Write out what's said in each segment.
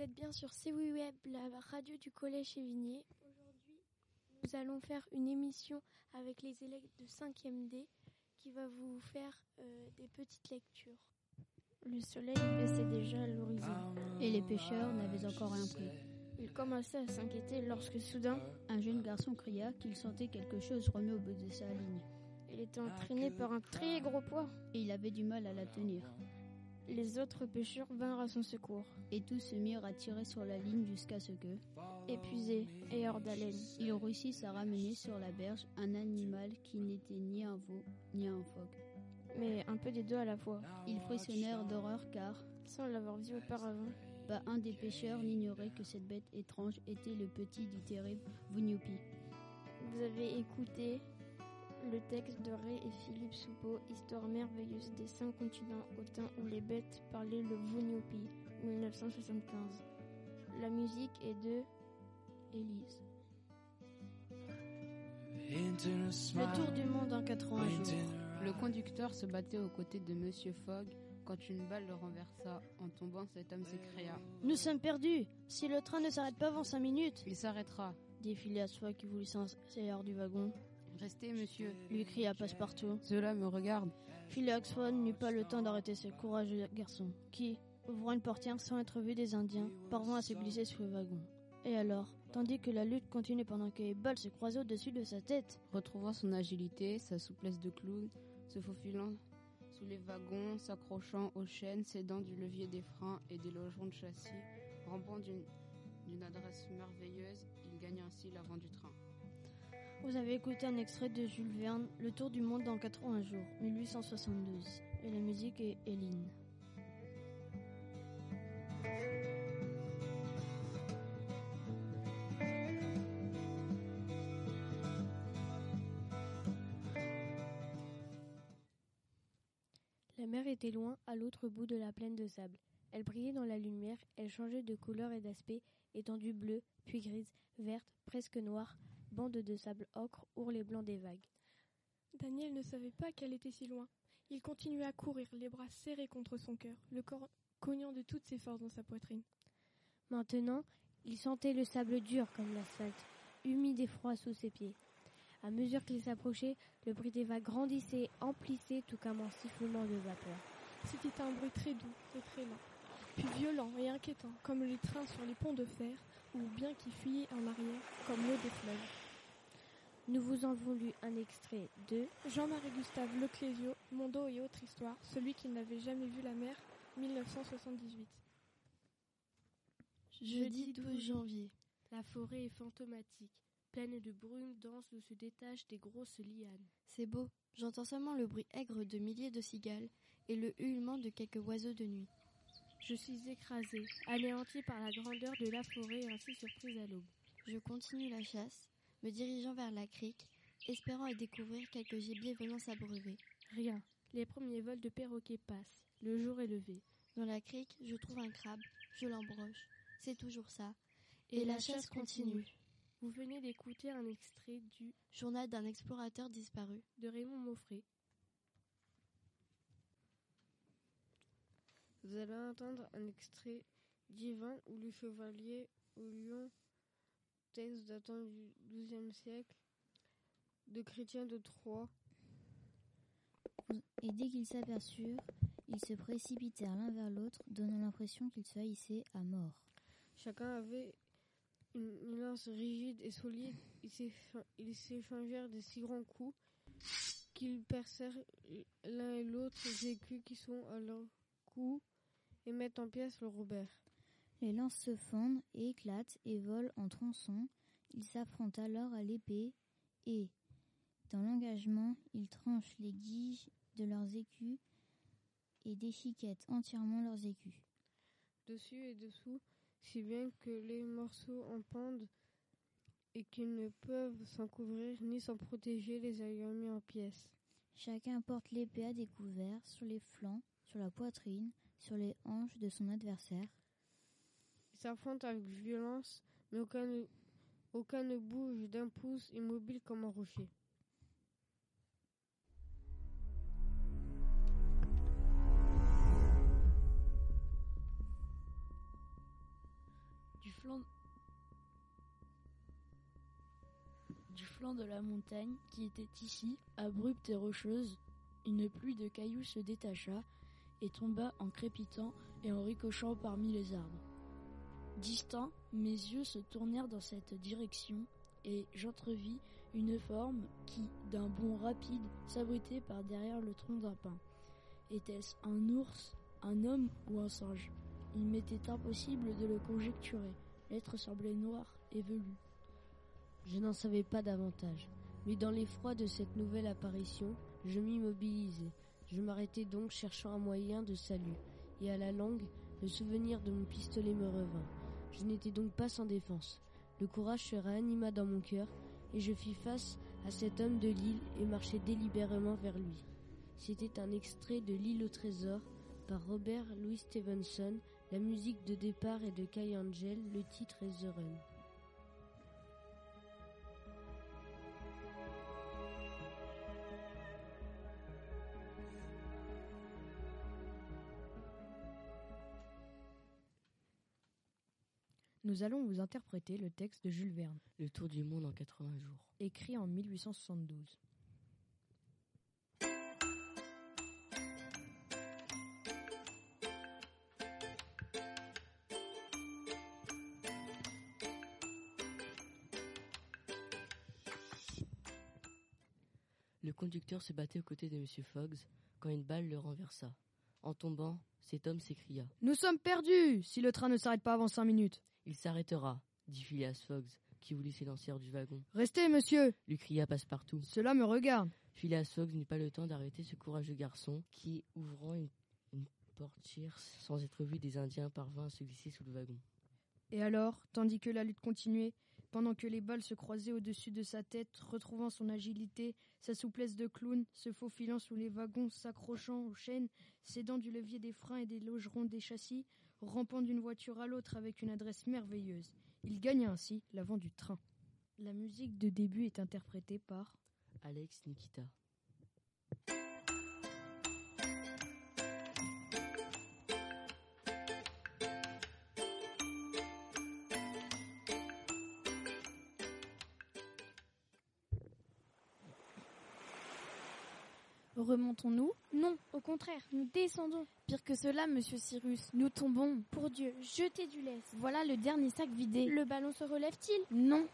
Vous êtes bien sur CWI Web, la radio du Collège Chévigné. Aujourd'hui, nous allons faire une émission avec les élèves de 5e D qui va vous faire euh, des petites lectures. Le soleil baissait déjà à l'horizon et les pêcheurs n'avaient encore rien pris. Ils commençaient à s'inquiéter lorsque soudain, un jeune garçon cria qu'il sentait quelque chose remuer au bout de sa ligne. Il était entraîné par un très gros poids et il avait du mal à la tenir. Les autres pêcheurs vinrent à son secours. Et tous se mirent à tirer sur la ligne jusqu'à ce que, épuisés et hors d'haleine, ils réussissent à ramener sur la berge un animal qui n'était ni un veau ni un phoque. Mais un peu des deux à la fois. Ils frissonnèrent d'horreur car, sans l'avoir vu auparavant, pas un des pêcheurs n'ignorait que cette bête étrange était le petit du terrible Vunupi. Vous avez écouté le texte de Ray et Philippe Soupeau, Histoire merveilleuse des cinq continents au temps où les bêtes parlaient le Vunupi, 1975. La musique est de Élise. Le tour du monde en 80 jours. Le conducteur se battait aux côtés de Monsieur Fogg quand une balle le renversa. En tombant, cet homme s'écria Nous sommes perdus Si le train ne s'arrête pas avant cinq minutes Il s'arrêtera, dit Phileas Fogg qui voulut s'insérer du wagon. Restez, monsieur, lui cria Passepartout. Cela me regarde. Phileas Fogg n'eut pas le temps d'arrêter ce courageux garçon, qui, ouvrant une portière sans être vu des Indiens, parvint à se glisser sous le wagon. Et alors, tandis que la lutte continuait pendant que les balles se croisaient au-dessus de sa tête, retrouvant son agilité, sa souplesse de clown, se faufilant sous les wagons, s'accrochant aux chaînes, s'aidant du levier des freins et des logements de châssis, rampant d'une adresse merveilleuse, il gagna ainsi l'avant du train. Vous avez écouté un extrait de Jules Verne, Le Tour du Monde en 80 jours, 1872, et la musique est Hélène. La mer était loin, à l'autre bout de la plaine de sable. Elle brillait dans la lumière, elle changeait de couleur et d'aspect, étendue bleue, puis grise, verte, presque noire, bande de sable ocre, ourlet blanc des vagues. Daniel ne savait pas qu'elle était si loin. Il continuait à courir, les bras serrés contre son cœur, le corps cognant de toutes ses forces dans sa poitrine. Maintenant, il sentait le sable dur comme l'asphalte, humide et froid sous ses pieds. À mesure qu'il s'approchait, le bruit des vagues grandissait, emplissait tout comme un sifflement de vapeur. C'était un bruit très doux et très lent, puis violent et inquiétant, comme les trains sur les ponts de fer, ou bien qui fuyaient en arrière, comme l'eau des fleuves. Nous vous en voulu un extrait de Jean-Marie Gustave Leclésio, Mondo et autres histoires, celui qui n'avait jamais vu la mer, 1978. Jeudi 12 janvier. La forêt est fantomatique, pleine de brume dense où se détachent des grosses lianes. C'est beau, j'entends seulement le bruit aigre de milliers de cigales et le hurlement de quelques oiseaux de nuit. Je suis écrasée, anéantie par la grandeur de la forêt et ainsi surprise à l'aube. Je continue la chasse, me dirigeant vers la crique, espérant y découvrir quelques gibiers venant s'abreuver. Rien. Les premiers vols de perroquets passent. Le jour est levé. Dans la crique, je trouve un crabe. Je l'embroche. C'est toujours ça. Et, et la, la chasse continue. Vous venez d'écouter un extrait du Journal d'un explorateur disparu de Raymond Moffret. Vous allez entendre un extrait divin où le chevalier au lion, texte datant du XIIe siècle, de Chrétien de Troyes. Et dès qu'ils s'aperçurent, ils se précipitèrent l'un vers l'autre, donnant l'impression qu'ils se haïssaient à mort. Chacun avait une lance rigide et solide. Ils s'échangèrent de si grands coups qu'ils percèrent l'un et l'autre les écus qui sont à leur cou et mettent en pièces le Robert. Les lances se fondent et éclatent et volent en tronçons. Ils s'affrontent alors à l'épée et, dans l'engagement, ils tranchent les guiges de leurs écus et déchiquettent entièrement leurs écus. Dessus et dessous, si bien que les morceaux en pendent et qu'ils ne peuvent s'en couvrir ni s'en protéger les ayant mis en pièces. Chacun porte l'épée à découvert sur les flancs, sur la poitrine, sur les hanches de son adversaire. S'affrontent avec violence, mais aucun ne, bouge d'un pouce immobile comme un rocher. du flanc de la montagne qui était ici abrupte et rocheuse, une pluie de cailloux se détacha et tomba en crépitant et en ricochant parmi les arbres. Distant, mes yeux se tournèrent dans cette direction et j'entrevis une forme qui, d'un bond rapide, s'abritait par derrière le tronc d'un pin. Était-ce un ours, un homme ou un singe? Il m'était impossible de le conjecturer. L'être semblait noir et velu. Je n'en savais pas davantage, mais dans l'effroi de cette nouvelle apparition, je m'immobilisai. Je m'arrêtai donc cherchant un moyen de salut, et à la longue, le souvenir de mon pistolet me revint. Je n'étais donc pas sans défense. Le courage se réanima dans mon cœur, et je fis face à cet homme de l'île et marchai délibérément vers lui. C'était un extrait de L'île au trésor par Robert Louis Stevenson, la musique de départ est de Kai Angel, le titre est The Run. Nous allons vous interpréter le texte de Jules Verne. Le tour du monde en 80 jours. Écrit en 1872. Le conducteur se battait aux côtés de M. Fogg quand une balle le renversa. En tombant, cet homme s'écria. Nous sommes perdus si le train ne s'arrête pas avant cinq minutes. Il s'arrêtera, dit Phileas Fogg, qui voulut s'élancer du wagon. Restez, monsieur lui cria Passepartout. Cela me regarde. Phileas Fogg n'eut pas le temps d'arrêter ce courageux garçon qui, ouvrant une, une portière sans être vu des Indiens, parvint à se glisser sous le wagon. Et alors, tandis que la lutte continuait, pendant que les balles se croisaient au-dessus de sa tête, retrouvant son agilité, sa souplesse de clown, se faufilant sous les wagons, s'accrochant aux chaînes, s'aidant du levier des freins et des logerons des châssis, rampant d'une voiture à l'autre avec une adresse merveilleuse. Il gagna ainsi l'avant du train. La musique de début est interprétée par Alex Nikita. Remontons-nous? Non, au contraire, nous descendons. Pire que cela, monsieur Cyrus, nous tombons. Pour Dieu, jetez du lest. Voilà le dernier sac vidé. Le ballon se relève-t-il? Non.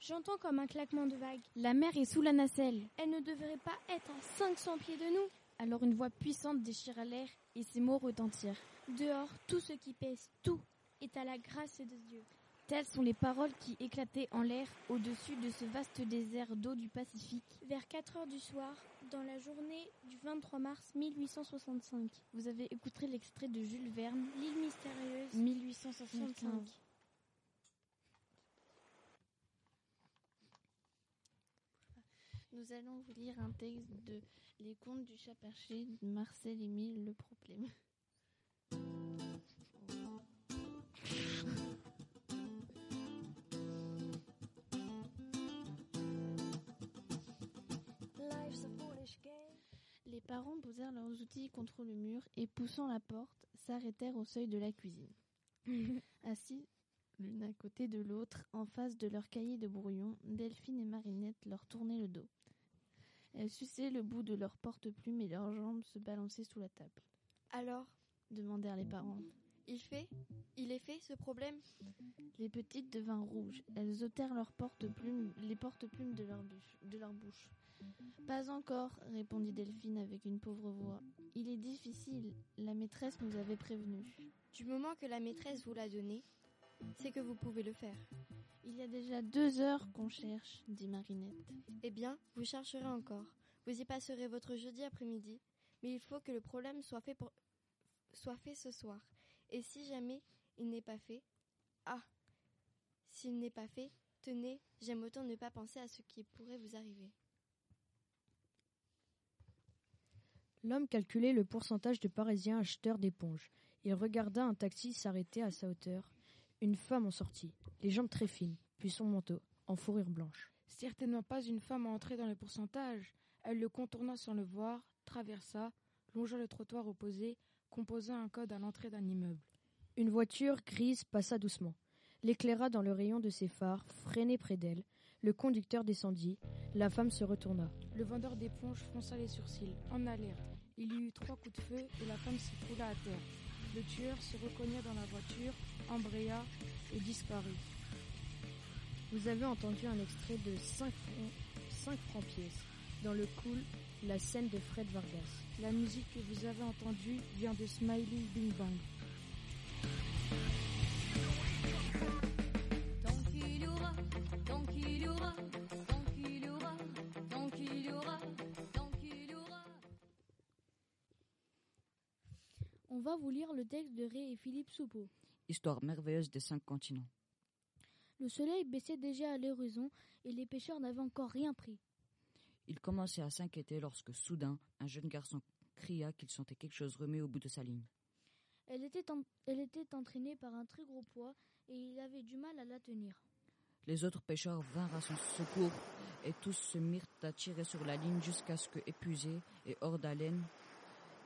J'entends comme un claquement de vagues. La mer est sous la nacelle. Elle ne devrait pas être à 500 pieds de nous. Alors une voix puissante déchira l'air et ces mots retentirent. Dehors, tout ce qui pèse, tout, est à la grâce de Dieu. Telles sont les paroles qui éclataient en l'air au-dessus de ce vaste désert d'eau du Pacifique. Vers 4 heures du soir, dans la journée du 23 mars 1865. Vous avez écouté l'extrait de Jules Verne, L'île mystérieuse, 1865. Nous allons vous lire un texte de Les contes du chat perché de Marcel Émile Le Problème. Les parents posèrent leurs outils contre le mur et, poussant la porte, s'arrêtèrent au seuil de la cuisine. Assis l'une à côté de l'autre, en face de leur cahier de brouillon, Delphine et Marinette leur tournaient le dos. Elles suçaient le bout de leurs porte-plumes et leurs jambes se balançaient sous la table. Alors, demandèrent les parents. il fait Il est fait ce problème? Les petites devinrent rouges. Elles ôtèrent leurs porte-plumes, les porte-plumes leur, de leur bouche. Pas encore, répondit Delphine avec une pauvre voix. Il est difficile. La maîtresse nous avait prévenus. Du moment que la maîtresse vous l'a donné, c'est que vous pouvez le faire. Il y a déjà deux heures qu'on cherche, dit Marinette. Eh bien, vous chercherez encore. Vous y passerez votre jeudi après-midi, mais il faut que le problème soit fait, pour... soit fait ce soir. Et si jamais il n'est pas fait, ah, s'il n'est pas fait, tenez, j'aime autant ne pas penser à ce qui pourrait vous arriver. L'homme calculait le pourcentage de Parisiens acheteurs d'éponges. Il regarda un taxi s'arrêter à sa hauteur. Une femme en sortit, les jambes très fines, puis son manteau, en fourrure blanche. Certainement pas une femme entrée dans le pourcentage. Elle le contourna sans le voir, traversa, longea le trottoir opposé, composa un code à l'entrée d'un immeuble. Une voiture grise passa doucement. l'éclaira dans le rayon de ses phares, freiné près d'elle. Le conducteur descendit. La femme se retourna. Le vendeur d'éponges fronça les sourcils, en alerte. Il y eut trois coups de feu et la femme s'écroula à terre. Le tueur se recogna dans la voiture, embraya et disparut. Vous avez entendu un extrait de 5 francs, 5 francs pièces. Dans le cool, la scène de Fred Vargas. La musique que vous avez entendue vient de Smiley Bing Bang. On va vous lire le texte de Ray et Philippe Soupeau. Histoire merveilleuse des cinq continents. Le soleil baissait déjà à l'horizon et les pêcheurs n'avaient encore rien pris. Ils commençaient à s'inquiéter lorsque soudain un jeune garçon cria qu'il sentait quelque chose remuer au bout de sa ligne. Elle était, en- elle était entraînée par un très gros poids et il avait du mal à la tenir. Les autres pêcheurs vinrent à son secours et tous se mirent à tirer sur la ligne jusqu'à ce que, épuisés et hors d'haleine,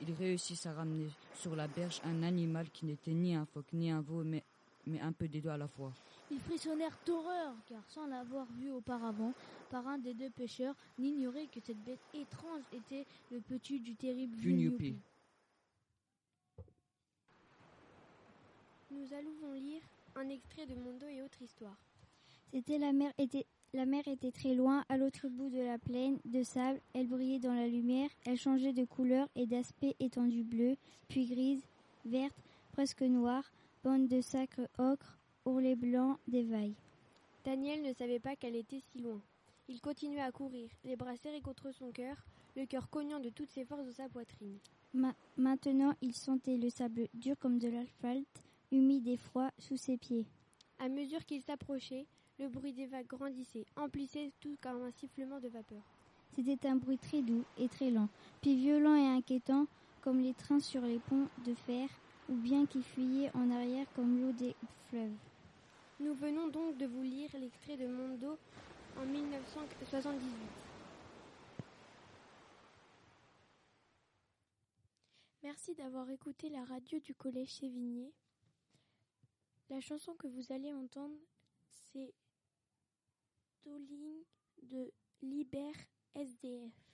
ils réussissent à ramener sur la berge un animal qui n'était ni un phoque ni un veau, mais, mais un peu des deux à la fois. Ils frissonnèrent d'horreur car sans l'avoir vu auparavant par un des deux pêcheurs, n'ignoraient que cette bête étrange était le petit du terrible. Vunupi. Nous allons lire un extrait de Mondo et autres histoires. C'était la mer était la mer était très loin, à l'autre bout de la plaine de sable. Elle brillait dans la lumière. Elle changeait de couleur et d'aspect étendue bleue, puis grise, verte, presque noire, bande de sacre ocre, ourlet blanc des vagues. Daniel ne savait pas qu'elle était si loin. Il continuait à courir, les bras serrés contre son cœur, le cœur cognant de toutes ses forces dans sa poitrine. Ma- maintenant, il sentait le sable dur comme de l'asphalte, humide et froid sous ses pieds. À mesure qu'il s'approchait, le bruit des vagues grandissait, emplissait tout comme un sifflement de vapeur. C'était un bruit très doux et très lent, puis violent et inquiétant comme les trains sur les ponts de fer, ou bien qui fuyaient en arrière comme l'eau des fleuves. Nous venons donc de vous lire l'extrait de Mondo en 1978. Merci d'avoir écouté la radio du Collège Sévigné. La chanson que vous allez entendre, c'est De Liber SDF.